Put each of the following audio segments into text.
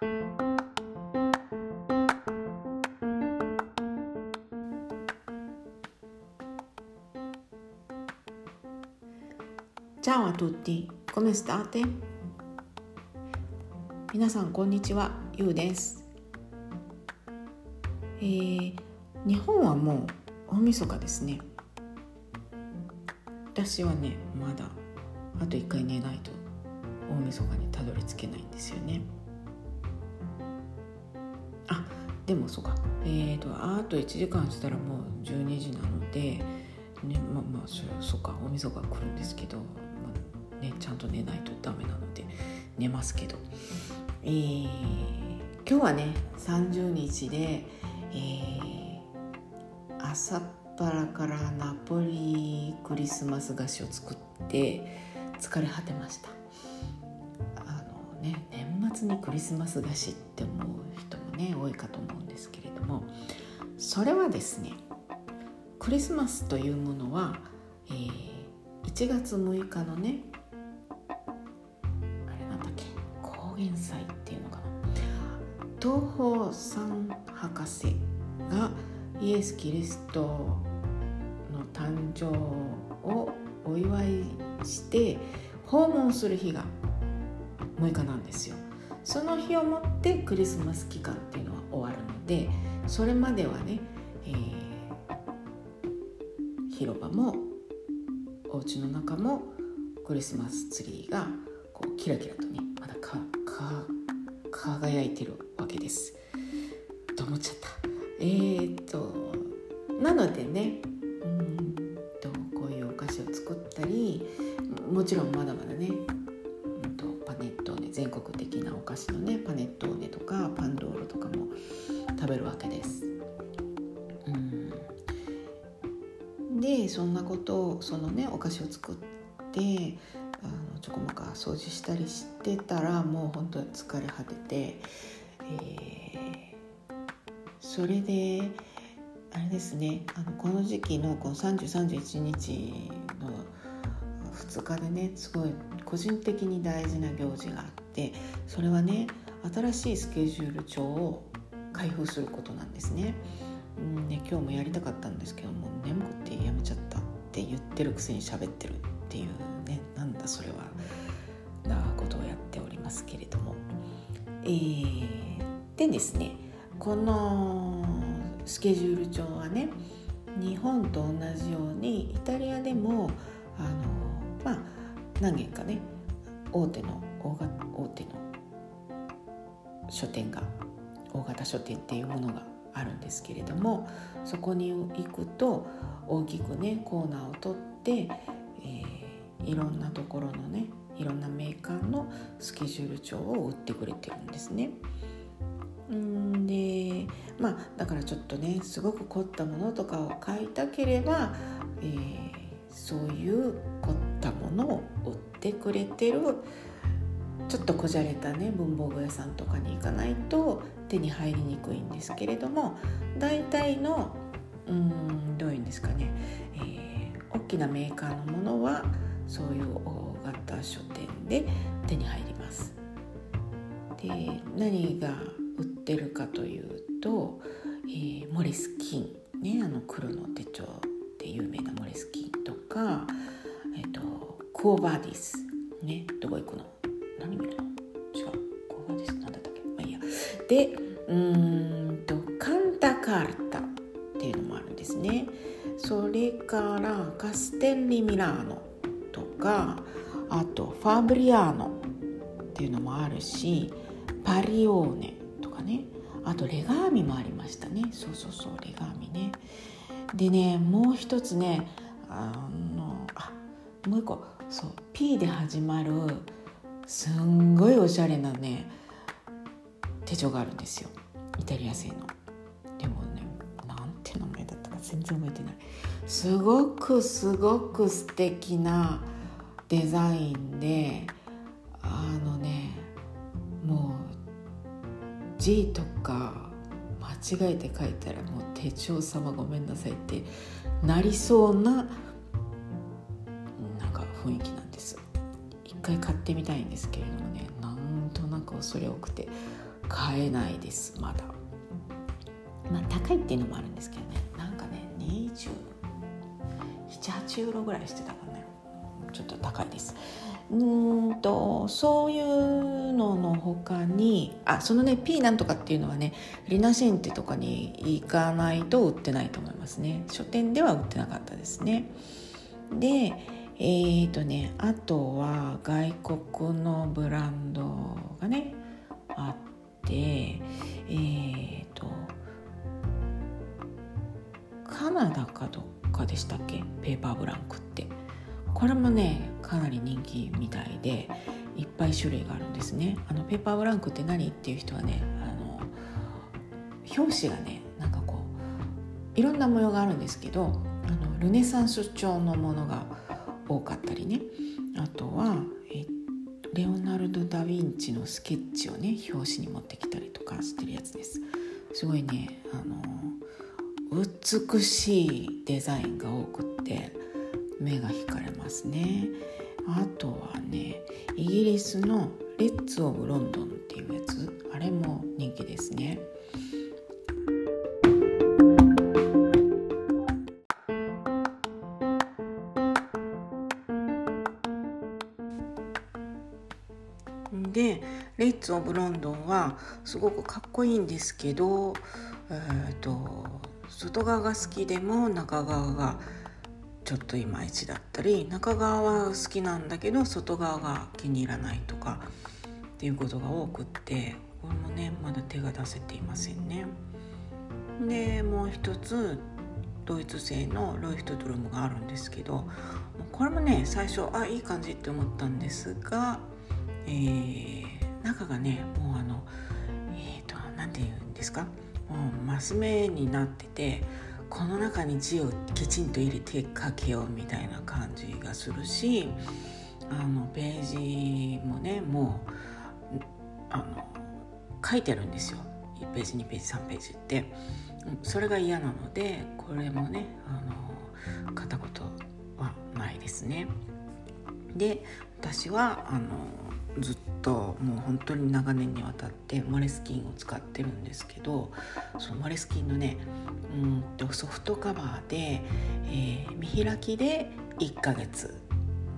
Ciao a tutti, come state? 皆さんこんにちは、ゆうです、えー日本はもう大晦日ですね。私はねまだあと1回寝ないと大晦日にたどり着けないんですよね。でもそうか。えーとあと1時間したらもう12時なのでねまあまあそそうか大晦日来るんですけど、まあね、ちゃんと寝ないとダメなので寝ますけど、えー今日はね30日で、えー朝っぱらからナポリクリスマス菓子を作って疲れ果てました。あのね年末にクリスマス菓子って思う人もね多いかと思うですけれどもそれはですねクリスマスというものは、えー1月6日のねあれなんだっけ高原祭っていうのかな。東方三博士がイエス・キリストの誕生をお祝いして訪問する日が6日なんですよ。その日をもってクリスマス期間っていうのはでそれまではね、えー広場もお家の中もクリスマスツリーがこうキラキラとねまだかか輝いてるわけです。と思っちゃった？えー、っとなのでねうんとこういうお菓子を作ったりもちろんまだまだねうんとパネットーネ全国的なお菓子のねパネットーでそんなことをそのねお菓子を作ってあのちょこまか掃除したりしてたらもう本当に疲れ果てて、えーそれであれですねあのこの時期のこの3031日の2日でねすごい個人的に大事な行事があってそれはね新しいスケジュール帳を開封することなんですね。うんね今日もやりたかったんですけども眠くてやめちゃったって言ってるくせに喋ってるっていうねなんだそれはなことをやっておりますけれども。えーでですねこのスケジュール帳はね日本と同じようにイタリアでもあのまあ何軒かね大手の大大手の書店が大型書店っていうものがあるんですけれどもそこに行くと大きくねコーナーを取って、えーいろんなところのねいろんなメーカーのスケジュール帳を売ってくれてるんですね。んでまあだからちょっとねすごく凝ったものとかを買いたければ、えーそういう凝ったものを売ってくれてるちょっとこじゃれたね文房具屋さんとかに行かないと手に入りにくいんですけれども大体のうんどういうんですかね、えー大きなメーカーのものはそういう大型書店で手に入ります。で何が売ってるかというと、えーモリスキンねあの黒の手帳で有名なモリスキンとか、えっとクオバーディスねどこ行くの？何見るの？違う。クオバディスなんだったっけ？まあいいや。でうんとカンタカルタっていうのもあるんですね。それからカステッリミラーノとかあとファブリアーノっていうのもあるしパリオーネとかね。あとレガーミもありましたね。そうそうそうレガーミね。でねもう一つねあのあもう一個。そう P で始まるすんごいおしゃれなね手帳があるんですよ。イタリア製の。でもねなんて名前だったか全然覚えてない。すごくすごく素敵なデザインであのねもう G とか間違えて書いたらもう手帳様ごめんなさいってなりそうななんか雰囲気な回買ってみたいんですけれどもね。なんとなく恐れ多くて買えないですまだ。まあ高いっていうのもあるんですけどね。なんかね278ユーロぐらいしてたかな。ちょっと高いです。うんとそういうのの他にあそのね P なんとかっていうのはねリナシェンテとかに行かないと売ってないと思いますね。書店では売ってなかったですね。でえーとねあとは外国のブランドがねあってえーとカナダかどっかでしたっけ？ペーパーブランクって。これもねかなり人気みたいでいっぱい種類があるんですね。あのペーパーブランクって何っていう人はねあの表紙がねなんかこういろんな模様があるんですけどあのルネサンス調のものが多かったりね。あとはえレオナルド・ダ・ヴィンチのスケッチをね表紙に持ってきたりとかしてるやつです。すごいねあの美しいデザインが多くって目が引かれますね。あとはねイギリスのレッツ・オブ・ロンドンっていうやつ。あれも人気です。ツ・オブ・ロンドンはすごくかっこいいんですけど、えーと外側が好きでも中側がちょっといまいちだったり中側は好きなんだけど外側が気に入らないとかっていうことが多くってこれもねまだ手が出せていませんね。でもう一つドイツ製のロイヒトドルムがあるんですけどこれもね最初あいい感じって思ったんですが、えー、中がねもうあのえっ、ー、と何て言うんですか？もうマス目になっててこの中に字をきちんと入れて書けようみたいな感じがするしあのページもねもうあの書いてるんですよ。1ページ2ページ3ページって。それが嫌なのでこれもねあの片言はないですね。で私はあのずっともう本当に長年にわたってモレスキンを使ってるんですけどそのモレスキンのねうんとソフトカバーで、えー、見開きで1ヶ月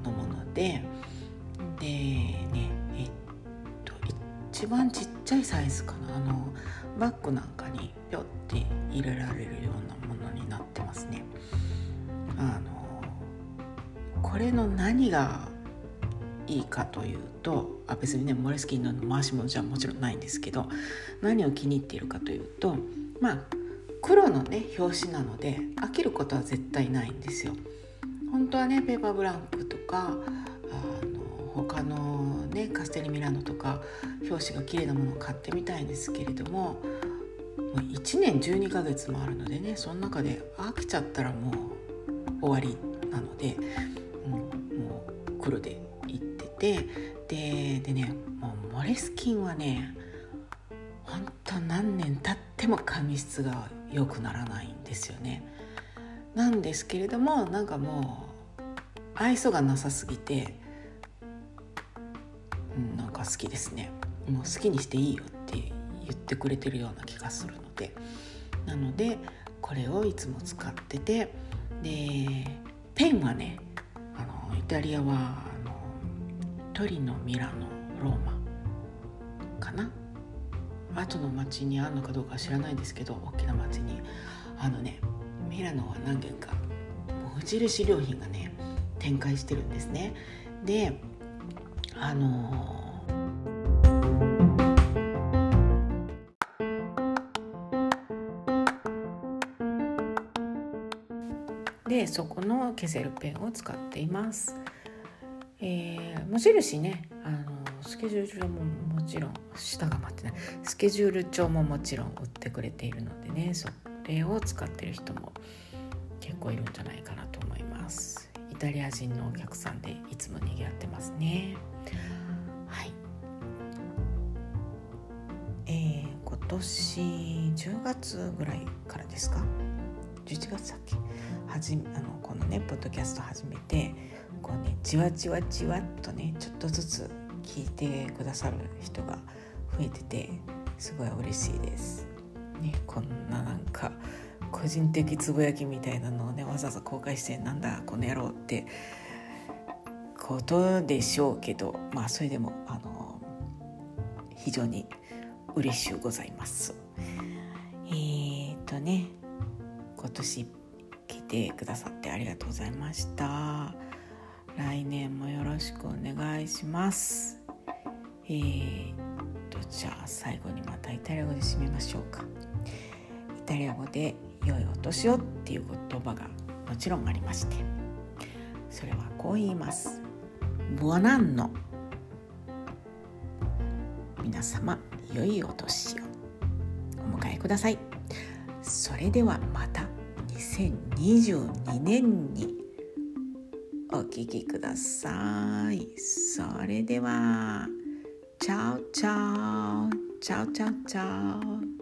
のものででねえっと一番ちっちゃいサイズかなあのバッグなんかにぴょって入れられるようなものになってますね。あのこれの何がいいかというとあ別にねモレスキンの回し物じゃもちろんないんですけど何を気に入っているかというとまあ黒のね表紙なので飽きることは絶対ないんですよ。本当はねペーパーブランクとかあの他のねカステリミラノとか表紙が綺麗なものを買ってみたいんですけれどももう1年12ヶ月もあるのでねその中で飽きちゃったらもう終わりなので、うん、もう黒でってででねもうモレスキンはね本当何年経っても髪質が良くならないんですよね。なんですけれどもなんかもう愛想がなさすぎて、うん、なんか好きですね。もう好きにしていいよって言ってくれてるような気がするのでなのでこれをいつも使っててでペンはねあのイタリアはトリノミラノローマ。かな？後の町にあるのかどうか知らないですけど大きな町に。あのねミラノは何軒か無印良品がね展開してるんですね。であのでそこの消せるペンを使っています。えー、無印ねあのスケジュール帳ももちろん下が待ってないスケジュール帳ももちろん売ってくれているのでねそれを使ってる人も結構いるんじゃないかなと思います。イタリア人のお客さんでいつも賑わってますね。はい。えー、今年10月ぐらいからですか？11月だっけ？はじあのこのねポッドキャスト始めてこうねじわじわじわっとねちょっとずつ聞いてくださる人が増えててすごい嬉しいです。ね、こんななんか個人的つぶやきみたいなのをねわざわざ公開してなんだこの野郎ってことでしょうけどまあそれでもあの非常に嬉しゅうございます。えー、っとね今年来てくださってありがとうございました。来年もよろしくお願いします。えー、とじゃあ最後にまたイタリア語で締めましょうか。イタリア語で良いお年をっていう言葉がもちろんありましてそれはこう言います。ボナンノ皆様良いお年をお迎えくださいそれではまた2022年に聞きください。それではチャオチャオ。チャオチャオチャオ。